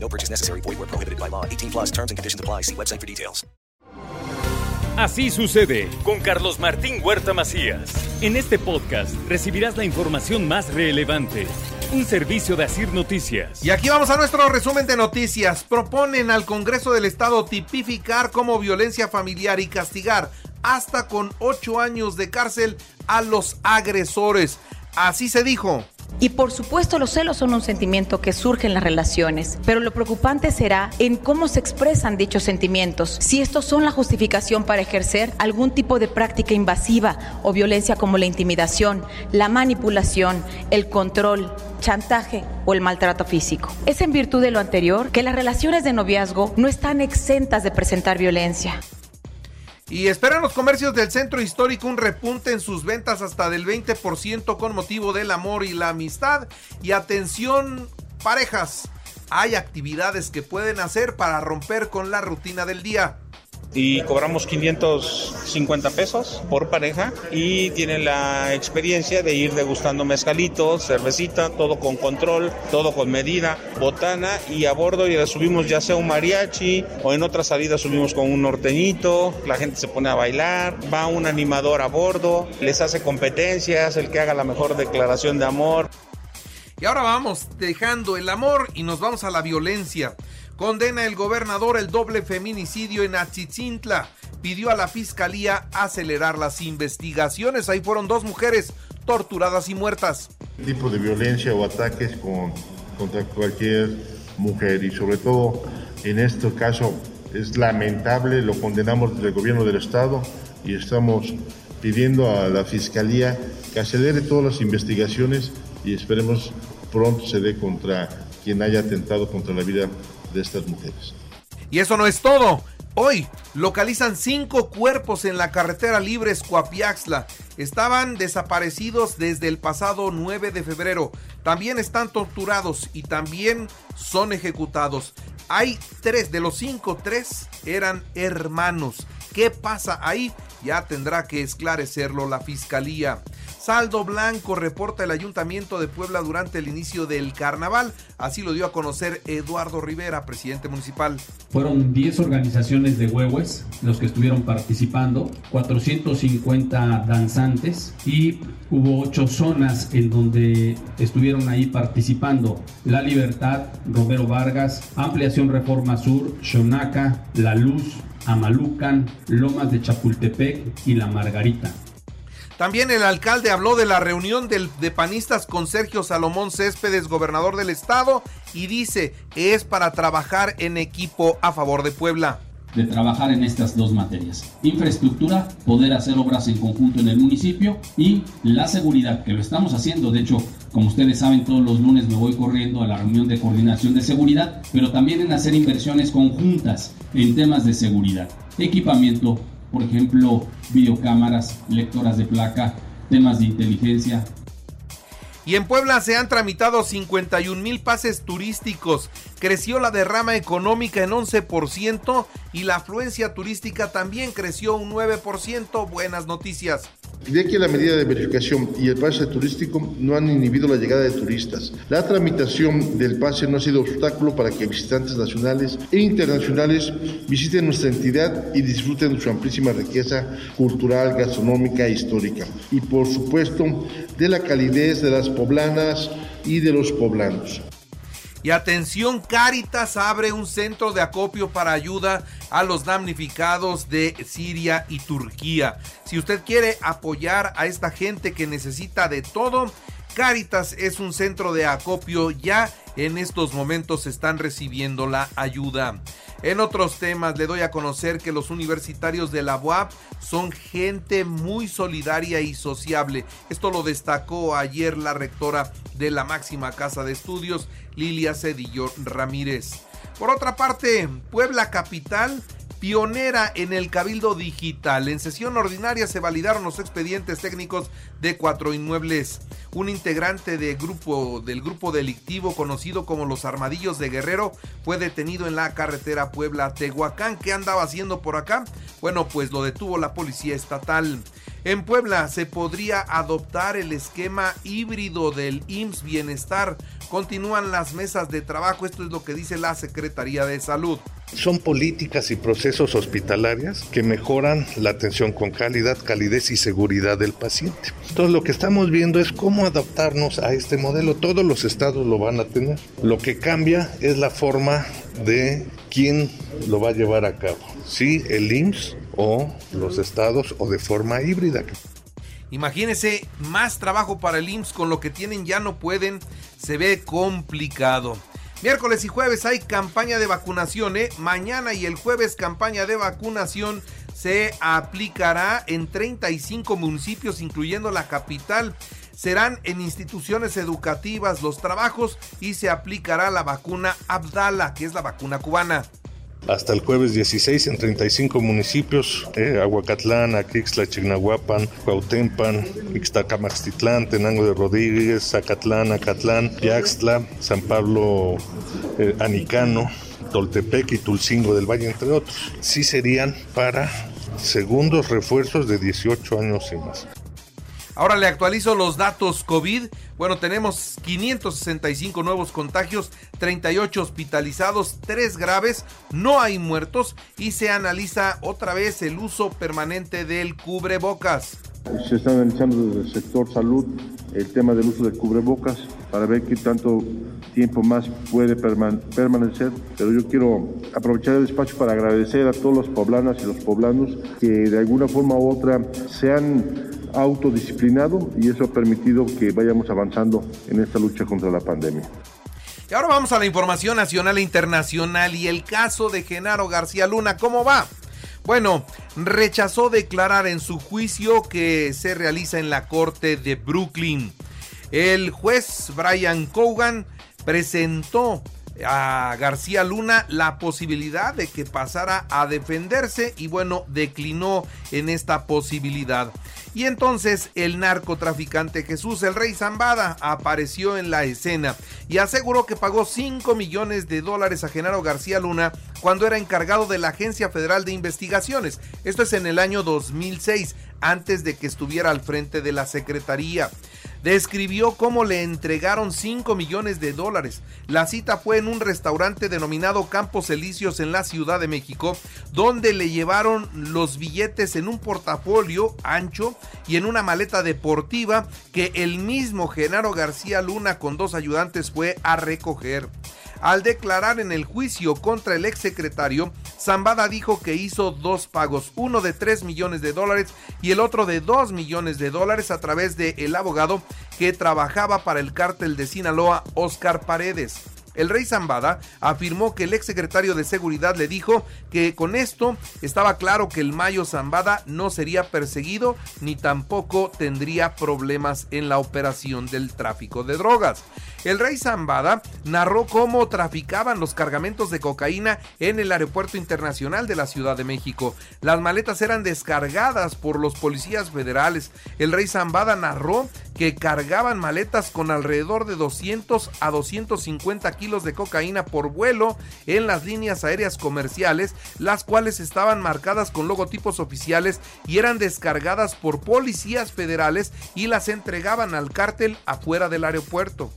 No purchase necessary. Void where prohibited by law. 18 plus terms and conditions apply. See website for details. Así sucede con Carlos Martín Huerta Macías. En este podcast recibirás la información más relevante. Un servicio de Asir Noticias. Y aquí vamos a nuestro resumen de noticias. Proponen al Congreso del Estado tipificar como violencia familiar y castigar hasta con ocho años de cárcel a los agresores. Así se dijo. Y por supuesto los celos son un sentimiento que surge en las relaciones, pero lo preocupante será en cómo se expresan dichos sentimientos, si estos son la justificación para ejercer algún tipo de práctica invasiva o violencia como la intimidación, la manipulación, el control, chantaje o el maltrato físico. Es en virtud de lo anterior que las relaciones de noviazgo no están exentas de presentar violencia. Y esperan los comercios del centro histórico un repunte en sus ventas hasta del 20% con motivo del amor y la amistad. Y atención, parejas, hay actividades que pueden hacer para romper con la rutina del día y cobramos 550 pesos por pareja y tienen la experiencia de ir degustando mezcalitos, cervecita, todo con control, todo con medida, botana y a bordo y subimos ya sea un mariachi o en otras salidas subimos con un norteñito, la gente se pone a bailar, va un animador a bordo, les hace competencias, el que haga la mejor declaración de amor. Y ahora vamos dejando el amor y nos vamos a la violencia. Condena el gobernador el doble feminicidio en Achitzintla. Pidió a la fiscalía acelerar las investigaciones. Ahí fueron dos mujeres torturadas y muertas. Tipo de violencia o ataques con, contra cualquier mujer y sobre todo en este caso es lamentable, lo condenamos desde el gobierno del estado y estamos pidiendo a la fiscalía que acelere todas las investigaciones y esperemos pronto se dé contra quien haya atentado contra la vida de estas mujeres. Y eso no es todo. Hoy localizan cinco cuerpos en la carretera libre Escuapiaxla. Estaban desaparecidos desde el pasado 9 de febrero. También están torturados y también son ejecutados. Hay tres, de los cinco, tres eran hermanos. ¿Qué pasa ahí? Ya tendrá que esclarecerlo la fiscalía. Saldo blanco reporta el Ayuntamiento de Puebla durante el inicio del carnaval. Así lo dio a conocer Eduardo Rivera, presidente municipal. Fueron 10 organizaciones de huehues los que estuvieron participando, 450 danzantes y hubo 8 zonas en donde estuvieron ahí participando. La Libertad, Romero Vargas, Ampliación Reforma Sur, Xonaca, La Luz, Amalucan, Lomas de Chapultepec y La Margarita. También el alcalde habló de la reunión de panistas con Sergio Salomón Céspedes, gobernador del estado, y dice que es para trabajar en equipo a favor de Puebla de trabajar en estas dos materias. Infraestructura, poder hacer obras en conjunto en el municipio y la seguridad, que lo estamos haciendo. De hecho, como ustedes saben, todos los lunes me voy corriendo a la reunión de coordinación de seguridad, pero también en hacer inversiones conjuntas en temas de seguridad. Equipamiento, por ejemplo, videocámaras, lectoras de placa, temas de inteligencia. Y en Puebla se han tramitado 51 mil pases turísticos. Creció la derrama económica en 11% y la afluencia turística también creció un 9%. Buenas noticias. De que la medida de verificación y el pase turístico no han inhibido la llegada de turistas. La tramitación del pase no ha sido obstáculo para que visitantes nacionales e internacionales visiten nuestra entidad y disfruten de su amplísima riqueza cultural, gastronómica e histórica. Y por supuesto, de la calidez de las poblanas y de los poblanos. Y atención, Caritas abre un centro de acopio para ayuda a los damnificados de Siria y Turquía. Si usted quiere apoyar a esta gente que necesita de todo, Caritas es un centro de acopio ya en estos momentos están recibiendo la ayuda. En otros temas le doy a conocer que los universitarios de la UAP son gente muy solidaria y sociable. Esto lo destacó ayer la rectora de la máxima casa de estudios, Lilia Cedillo Ramírez. Por otra parte, Puebla Capital pionera en el Cabildo Digital. En sesión ordinaria se validaron los expedientes técnicos de cuatro inmuebles. Un integrante del grupo delictivo conocido como los Armadillos de Guerrero fue detenido en la carretera Puebla-Tehuacán. ¿Qué andaba haciendo por acá? Bueno, pues lo detuvo la policía estatal. En Puebla se podría adoptar el esquema híbrido del IMSS Bienestar. Continúan las mesas de trabajo, esto es lo que dice la Secretaría de Salud. Son políticas y procesos hospitalarias que mejoran la atención con calidad, calidez y seguridad del paciente. Entonces lo que estamos viendo es cómo adaptarnos a este modelo. Todos los estados lo van a tener. Lo que cambia es la forma de quién lo va a llevar a cabo. Si el IMSS o los estados o de forma híbrida. Imagínense, más trabajo para el IMSS con lo que tienen ya no pueden, se ve complicado. Miércoles y jueves hay campaña de vacunación, ¿eh? Mañana y el jueves campaña de vacunación se aplicará en 35 municipios, incluyendo la capital. Serán en instituciones educativas los trabajos y se aplicará la vacuna Abdala, que es la vacuna cubana hasta el jueves 16 en 35 municipios, eh, Aguacatlán, Aquixla, Chignahuapan, Cuautempan, Ixtacamaxtitlán, Tenango de Rodríguez, Zacatlán, Acatlán, Yaxtla, San Pablo eh, Anicano, Toltepec y Tulcingo del Valle, entre otros. Sí serían para segundos refuerzos de 18 años y más. Ahora le actualizo los datos COVID. Bueno, tenemos 565 nuevos contagios, 38 hospitalizados, 3 graves, no hay muertos y se analiza otra vez el uso permanente del cubrebocas. Se está analizando desde el sector salud el tema del uso del cubrebocas para ver qué tanto tiempo más puede permanecer, pero yo quiero aprovechar el espacio para agradecer a todos los poblanas y los poblanos que de alguna forma u otra se han autodisciplinado y eso ha permitido que vayamos avanzando en esta lucha contra la pandemia. Y ahora vamos a la información nacional e internacional y el caso de Genaro García Luna, ¿cómo va? Bueno, rechazó declarar en su juicio que se realiza en la corte de Brooklyn. El juez Brian Cogan presentó a García Luna la posibilidad de que pasara a defenderse y bueno, declinó en esta posibilidad. Y entonces el narcotraficante Jesús el Rey Zambada apareció en la escena y aseguró que pagó 5 millones de dólares a Genaro García Luna cuando era encargado de la Agencia Federal de Investigaciones. Esto es en el año 2006, antes de que estuviera al frente de la Secretaría describió cómo le entregaron 5 millones de dólares. La cita fue en un restaurante denominado Campos Elíseos en la Ciudad de México, donde le llevaron los billetes en un portafolio ancho y en una maleta deportiva que el mismo Genaro García Luna con dos ayudantes fue a recoger. Al declarar en el juicio contra el exsecretario, Zambada dijo que hizo dos pagos, uno de 3 millones de dólares y el otro de 2 millones de dólares a través del el abogado que trabajaba para el cártel de Sinaloa, Oscar Paredes. El rey Zambada afirmó que el exsecretario de Seguridad le dijo que con esto estaba claro que el Mayo Zambada no sería perseguido ni tampoco tendría problemas en la operación del tráfico de drogas. El rey Zambada narró cómo traficaban los cargamentos de cocaína en el aeropuerto internacional de la Ciudad de México. Las maletas eran descargadas por los policías federales. El rey Zambada narró que cargaban maletas con alrededor de 200 a 250 kilos de cocaína por vuelo en las líneas aéreas comerciales, las cuales estaban marcadas con logotipos oficiales y eran descargadas por policías federales y las entregaban al cártel afuera del aeropuerto.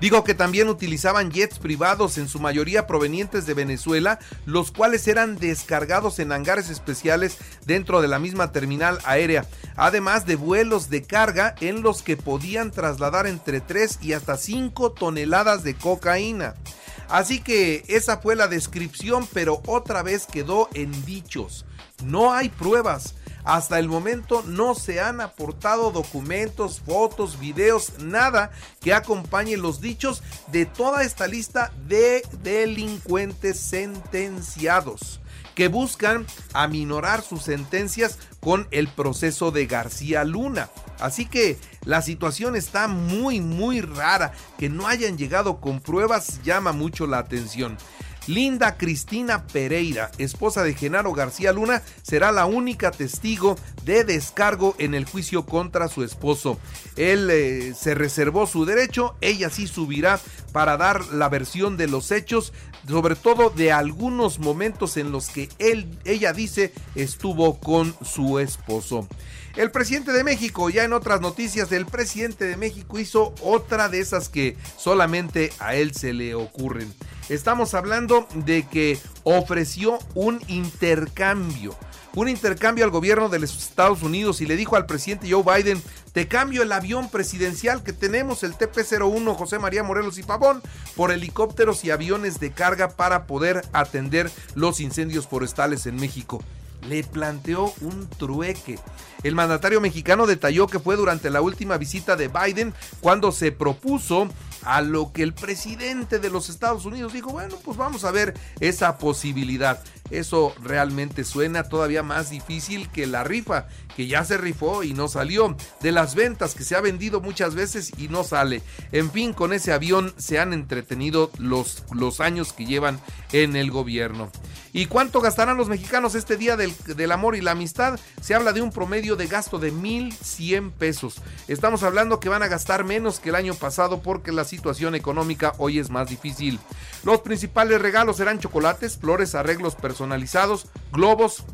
Digo que también utilizaban jets privados, en su mayoría provenientes de Venezuela, los cuales eran descargados en hangares especiales dentro de la misma terminal aérea, además de vuelos de carga en los que podían trasladar entre 3 y hasta 5 toneladas de cocaína. Así que esa fue la descripción, pero otra vez quedó en dichos. No hay pruebas. Hasta el momento no se han aportado documentos, fotos, videos, nada que acompañe los dichos de toda esta lista de delincuentes sentenciados que buscan aminorar sus sentencias con el proceso de García Luna. Así que la situación está muy muy rara. Que no hayan llegado con pruebas llama mucho la atención. Linda Cristina Pereira, esposa de Genaro García Luna, será la única testigo de descargo en el juicio contra su esposo. Él eh, se reservó su derecho, ella sí subirá para dar la versión de los hechos, sobre todo de algunos momentos en los que él, ella dice estuvo con su esposo. El presidente de México, ya en otras noticias, el presidente de México hizo otra de esas que solamente a él se le ocurren. Estamos hablando de que ofreció un intercambio un intercambio al gobierno de los Estados Unidos y le dijo al presidente Joe Biden, te cambio el avión presidencial que tenemos, el TP-01 José María Morelos y Pavón, por helicópteros y aviones de carga para poder atender los incendios forestales en México. Le planteó un trueque. El mandatario mexicano detalló que fue durante la última visita de Biden cuando se propuso a lo que el presidente de los Estados Unidos dijo, bueno, pues vamos a ver esa posibilidad. Eso realmente suena todavía más difícil que la rifa, que ya se rifó y no salió, de las ventas que se ha vendido muchas veces y no sale. En fin, con ese avión se han entretenido los, los años que llevan en el gobierno. ¿Y cuánto gastarán los mexicanos este día del, del amor y la amistad? Se habla de un promedio de gasto de 1.100 pesos. Estamos hablando que van a gastar menos que el año pasado porque la situación económica hoy es más difícil. Los principales regalos serán chocolates, flores, arreglos personalizados, globos,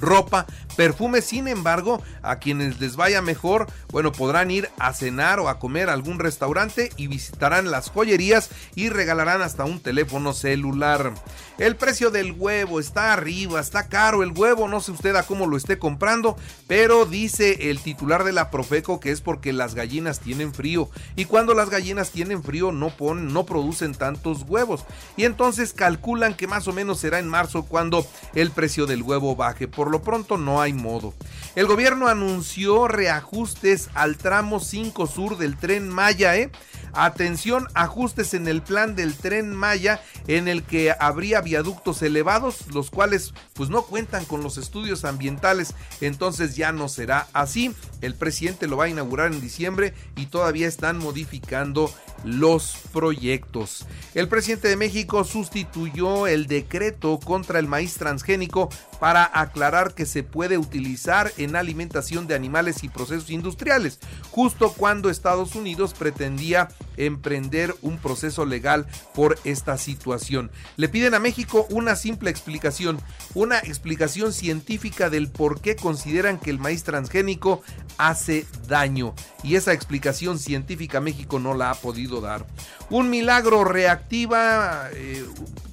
ropa, perfume. Sin embargo, a quienes les vaya mejor, bueno, podrán ir a cenar o a comer a algún restaurante y visitarán las joyerías y regalarán hasta un teléfono celular. El precio del huevo está arriba, está caro el huevo, no sé usted a cómo lo esté comprando, pero dice el titular de la Profeco que es porque las gallinas tienen frío y cuando las gallinas tienen frío no ponen, no producen tantos huevos y entonces calculan que más o menos será en marzo cuando el precio del huevo baje. Por lo pronto no hay modo. El gobierno anunció reajustes al tramo 5 sur del tren Maya, ¿eh? Atención, ajustes en el plan del tren Maya en el que habría viaductos elevados, los cuales pues no cuentan con los estudios ambientales, entonces ya no será así. El presidente lo va a inaugurar en diciembre y todavía están modificando los proyectos. El presidente de México sustituyó el decreto contra el maíz transgénico para aclarar que se puede utilizar en alimentación de animales y procesos industriales, justo cuando Estados Unidos pretendía emprender un proceso legal por esta situación. Le piden a México una simple explicación, una explicación científica del por qué consideran que el maíz transgénico hace daño. Y esa explicación científica México no la ha podido dar. Un milagro reactiva, eh,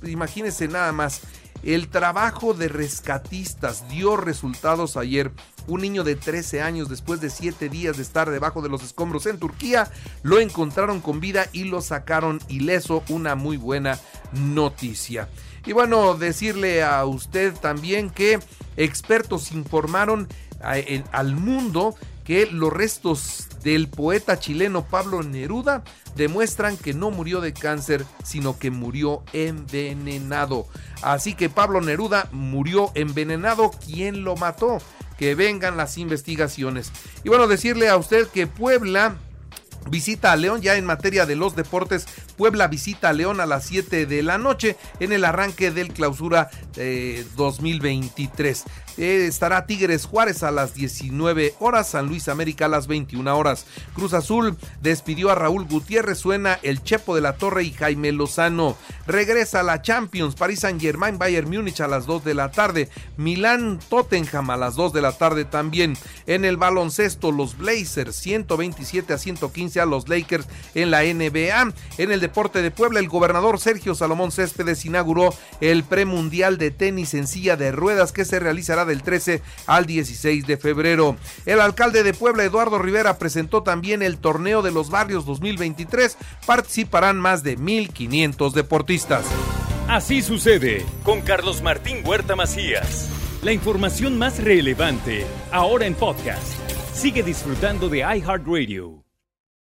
imagínense nada más. El trabajo de rescatistas dio resultados ayer. Un niño de 13 años, después de 7 días de estar debajo de los escombros en Turquía, lo encontraron con vida y lo sacaron ileso. Una muy buena noticia. Y bueno, decirle a usted también que expertos informaron eh, al mundo que los restos del poeta chileno Pablo Neruda demuestran que no murió de cáncer, sino que murió envenenado. Así que Pablo Neruda murió envenenado. ¿Quién lo mató? Que vengan las investigaciones. Y bueno, decirle a usted que Puebla visita a León ya en materia de los deportes. Puebla visita a León a las 7 de la noche en el arranque del clausura 2023. Eh, estará Tigres Juárez a las 19 horas, San Luis América a las 21 horas. Cruz Azul despidió a Raúl Gutiérrez, suena el Chepo de la Torre y Jaime Lozano. Regresa a la Champions, París Saint Germain, Bayern Múnich a las 2 de la tarde. Milán Tottenham a las 2 de la tarde también. En el baloncesto, los Blazers 127 a 115 a los Lakers en la NBA. En el deporte de Puebla, el gobernador Sergio Salomón Céspedes inauguró el premundial de tenis en silla de ruedas que se realizará del 13 al 16 de febrero. El alcalde de Puebla, Eduardo Rivera, presentó también el Torneo de los Barrios 2023. Participarán más de 1.500 deportistas. Así sucede con Carlos Martín Huerta Macías. La información más relevante, ahora en podcast. Sigue disfrutando de iHeartRadio.